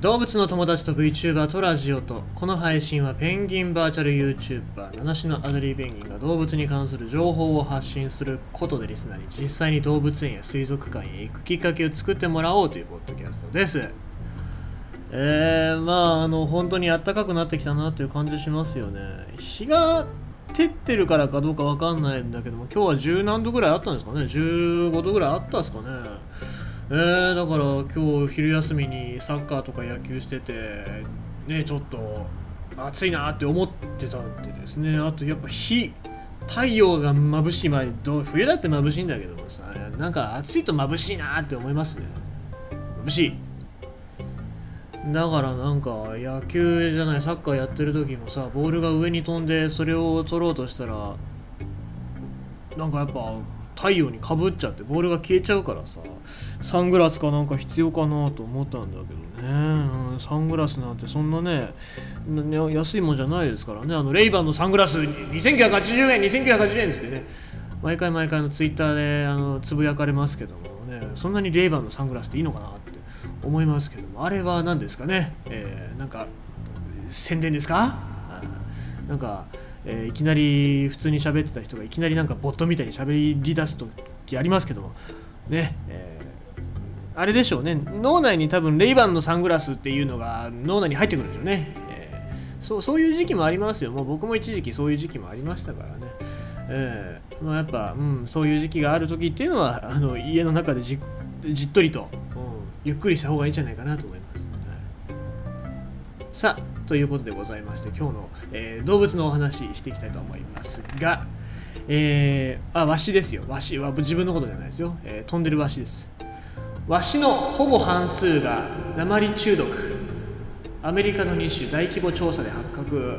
動物の友達と VTuber とラジオとこの配信はペンギンバーチャル YouTuber 七種のアデリーペンギンが動物に関する情報を発信することでリスナーに実際に動物園や水族館へ行くきっかけを作ってもらおうというポッドキャストです。えー、まああの本当に暖かくなってきたなっていう感じしますよね。日が照ってるからかどうかわかんないんだけども今日は十何度ぐらいあったんですかね。15度ぐらいあったんですかね。えー、だから今日昼休みにサッカーとか野球しててねちょっと暑いなって思ってたんでですね。あとやっぱ日太陽が眩しい前ど冬だって眩しいんだけどさなんか暑いと眩しいなって思いますね。眩しい。だからなんか野球じゃないサッカーやってる時もさボールが上に飛んでそれを取ろうとしたらなんかやっぱ太陽にかぶっちゃってボールが消えちゃうからさサングラスかなんか必要かなと思ったんだけどね、うん、サングラスなんてそんなね安いもんじゃないですからね。あのレイバンのサングラス2980円2980円っつってね。毎回毎回のツイッターであのつぶやかれますけどもね。そんなにレイバンのサングラスっていいのかなって思いますけども。あれは何ですかね、えー、なんか宣伝ですか？なんかえー、いきなり普通に喋ってた人がいきなりなんかボットみたいに喋り出す時ありますけどもね、えー、あれでしょうね。脳内に多分レイバンのサングラスっていうのが脳内に入ってくるんでしょうね、えー、そうそういう時期もありますよ。もう僕も一時期そういう時期もありましたからね。えーまあ、やっぱ、うん、そういう時期がある時っていうのはあの家の中でじっとりと、うん、ゆっくりした方がいいんじゃないかなと思います、はい、さあということでございまして今日の、えー、動物のお話していきたいと思いますが、えー、あワシですよ。ワシは自分のことじゃないですよ、えー、飛んでるワシです。ワシのほぼ半数が鉛中毒。アメリカの2種大規模調査で発覚。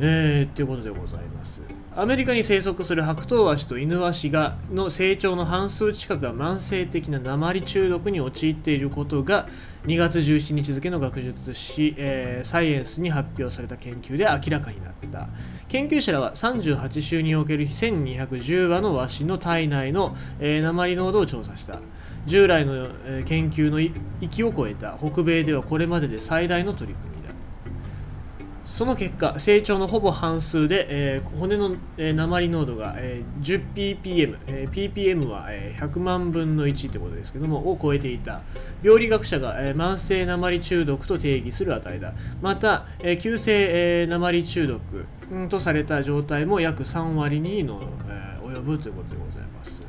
えー、っていうことでございます。アメリカに生息する白頭ワシとイヌワシがの成長の半数近くが慢性的な鉛中毒に陥っていることが2月17日付の学術誌、えー、サイエンスに発表された研究で明らかになった。研究者らは38週における1210羽のワシの体内の、えー、鉛濃度を調査した。従来の、えー、研究の域を超えた。北米ではこれまでで最大の取り組みその結果成長のほぼ半数で、えー、骨の、えー、鉛濃度が、えー、10ppm、えー、ppm は、えー、100万分の1ってことですけどもを超えていた。病理学者が、えー、慢性鉛中毒と定義する値だ。また、えー、急性、えー、鉛中毒、うん、とされた状態も約3割にの、えー、及ぶということでございます、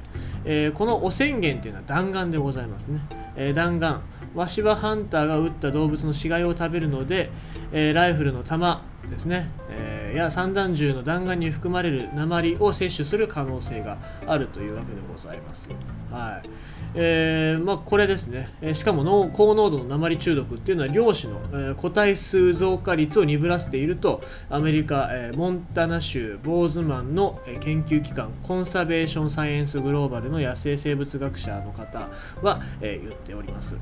えー、この汚染源というのは弾丸でございますね、えー、弾丸。ワシはハンターが撃った動物の死骸を食べるので、えー、ライフルの弾ですね、えー、や散弾銃の弾丸に含まれる鉛を摂取する可能性があるというわけでございます。はいえーまあ、これですね、えー、しかも高濃度の鉛中毒っていうのは量子の、えー、個体数増加率を鈍らせているとアメリカ、えー、モンタナ州ボーズマンの、えー、研究機関コンサベーションサイエンスグローバルの野生生物学者の方は、えー、言っております。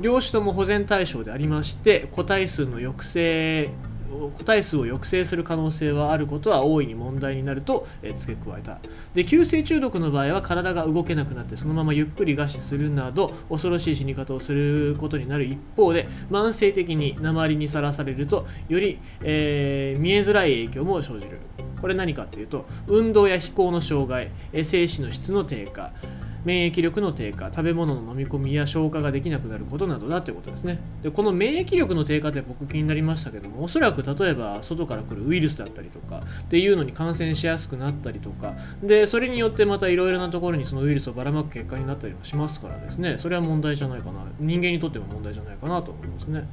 両種とも保全対象でありまして個体数の抑制個体数を抑制する可能性はあることは大いに問題になると、え付け加えた。で急性中毒の場合は体が動けなくなってそのままゆっくり餓死するなど恐ろしい死に方をすることになる一方で慢性的に鉛にさらされるとより、えー、見えづらい影響も生じる。これ何かっていうと運動や飛行の障害精子の質の低下免疫力の低下食べ物の飲み込みや消化ができなくなることなどだということですね。でこの免疫力の低下って僕気になりましたけどもおそらく例えば外から来るウイルスだったりとかっていうのに感染しやすくなったりとか。でそれによってまたいろいろなところにそのウイルスをばらまく結果になったりもしますからですね。それは問題じゃないかな。人間にとっても問題じゃないかなと思いますね。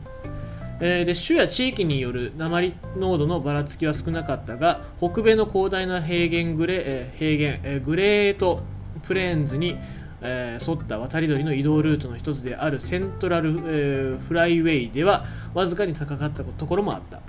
え、で種や地域による鉛濃度のばらつきは少なかったが北米の広大な平原グレ,、えー、平原、え、グレートプレーンズに、えー、沿った渡り鳥の移動ルートの一つであるセントラル、えー、フライウェイではわずかに高かったところもあった。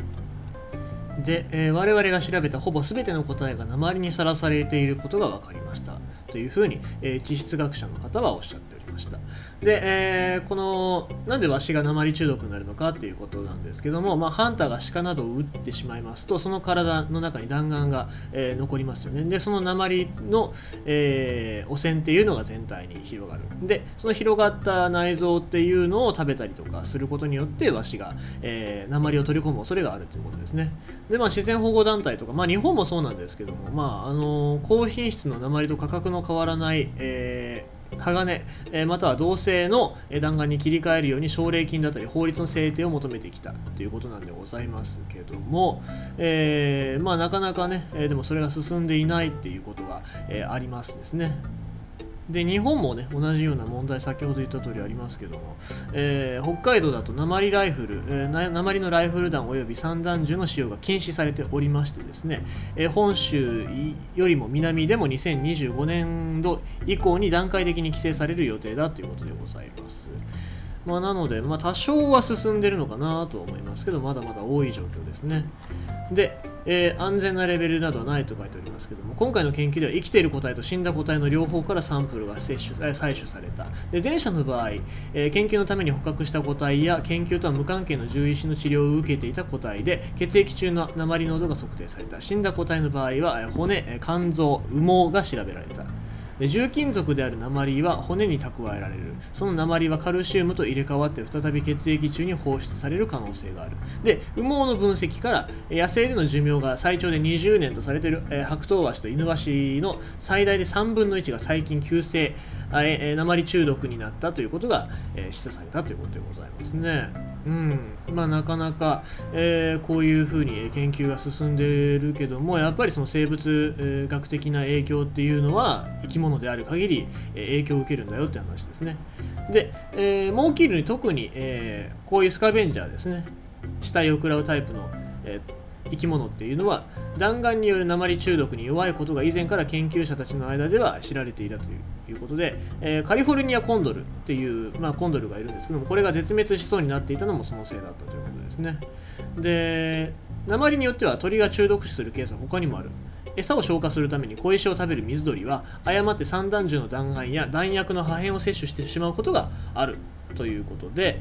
で、えー、我々が調べたほぼ全ての答えが鉛にさらされていることが分かりました。というふうに、え、地質学者の方はおっしゃっておりました。で、えー、このなんでワシが鉛中毒になるのかっていうことなんですけども、まあ、ハンターが鹿などを撃ってしまいますとその体の中に弾丸が、えー、残りますよね。でその鉛の、えー、汚染っていうのが全体に広がる。でその広がった内臓っていうのを食べたりとかすることによってワシが、え、鉛を取り込む恐れがあるということですね。で、まあ、自然保護団体とか、まあ、日本もそうなんですけども、まああの高品質の鉛と価格の変わらない、えー鋼、え、または同性の弾丸に切り替えるように奨励金だったり法律の制定を求めてきたということなんでございますけども、えー、まあなかなかね、え、でもそれが進んでいないっていうことが、え、ありますですね。で日本もね同じような問題先ほど言った通りありますけども、えー、北海道だと鉛ライフル、えー、鉛のライフル弾および散弾銃の使用が禁止されておりましてですね、えー、本州よりも南でも2025年度以降に段階的に規制される予定だということでございます。まあ、なので、まあ、多少は進んでるのかなと思いますけどまだまだ多い状況ですね。で、えー、安全なレベルなどはないと書いておりますけども今回の研究では生きている個体と死んだ個体の両方からサンプルが摂取採取された。で前者の場合、えー、研究のために捕獲した個体や研究とは無関係の獣医師の治療を受けていた個体で血液中の鉛濃度が測定された。死んだ個体の場合は骨肝臓羽毛が調べられた。重金属である鉛は骨に蓄えられるその鉛はカルシウムと入れ替わって再び血液中に放出される可能性があるで羽毛の分析から野生での寿命が最長で20年とされている、白頭ワシと犬ワシの最大で3分の1が最近急性、鉛中毒になったということが、示唆されたということでございますね。うん。まあ、なかなか、えー、こういうふうに研究が進んでいるけどもやっぱりその生物学的な影響っていうのは生き物である限り影響を受けるんだよって話ですね。で、えー、モンキールに特に、えー、こういうスカベンジャーですね。死体を食らうタイプの、えー生き物っていうのは弾丸による鉛中毒に弱いことが以前から研究者たちの間では知られていたということで、えー、カリフォルニアコンドルっていう、まあ、コンドルがいるんですけどもこれが絶滅しそうになっていたのもそのせいだったということですね。で鉛によっては鳥が中毒死するケースは他にもある。餌を消化するために小石を食べる水鳥は誤って散弾銃の弾丸や弾薬の破片を摂取してしまうことがあるということで、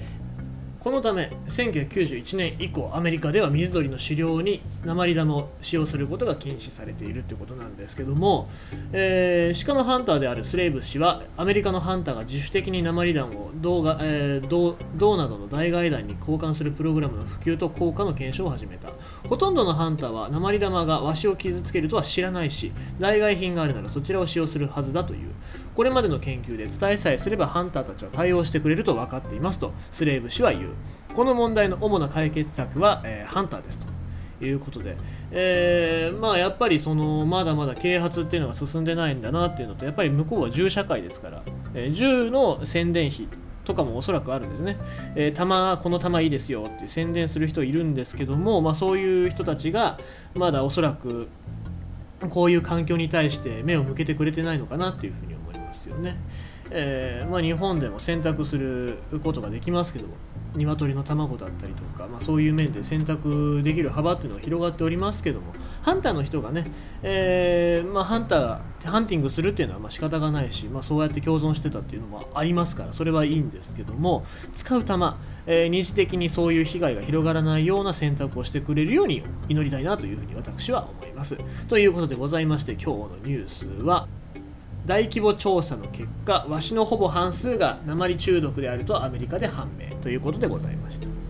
このため1991年以降アメリカでは水鳥の狩猟に鉛玉を使用することが禁止されているということなんですけども、えー、鹿のハンターであるスレイブ氏はアメリカのハンターが自主的に鉛弾を銅が、えー、銅銅などの代替弾に交換するプログラムの普及と効果の検証を始めた。ほとんどのハンターは鉛玉がワシを傷つけるとは知らないし代替品があるならそちらを使用するはずだという。これまでの研究で伝えさえすればハンターたちは対応してくれると分かっていますとスレイブ氏は言うこの問題の主な解決策は、えー、ハンターですということで、えー、まあやっぱりそのまだまだ啓発っていうのが進んでないんだなっていうのとやっぱり向こうは銃社会ですから、えー、銃の宣伝費とかもおそらくあるんですね。えー、弾、この弾いいですよって宣伝する人いるんですけども、まあ、そういう人たちがまだおそらくこういう環境に対して目を向けてくれてないのかなっていうふうに思いますよね。えー、まあ、日本でも選択することができますけども鶏の卵だったりとか、まあ、そういう面で選択できる幅っていうのが広がっておりますけどもハンターの人がね、えー、まあ、ハンターハンティングするっていうのはまあ仕方がないし、ま、そうやって共存してたっていうのもありますからそれはいいんですけども使う弾、えー、二次的にそういう被害が広がらないような選択をしてくれるように祈りたいなというふうに私は思いますということでございまして今日のニュースは大規模調査の結果ワシのほぼ半数が鉛中毒であるとアメリカで判明ということでございました。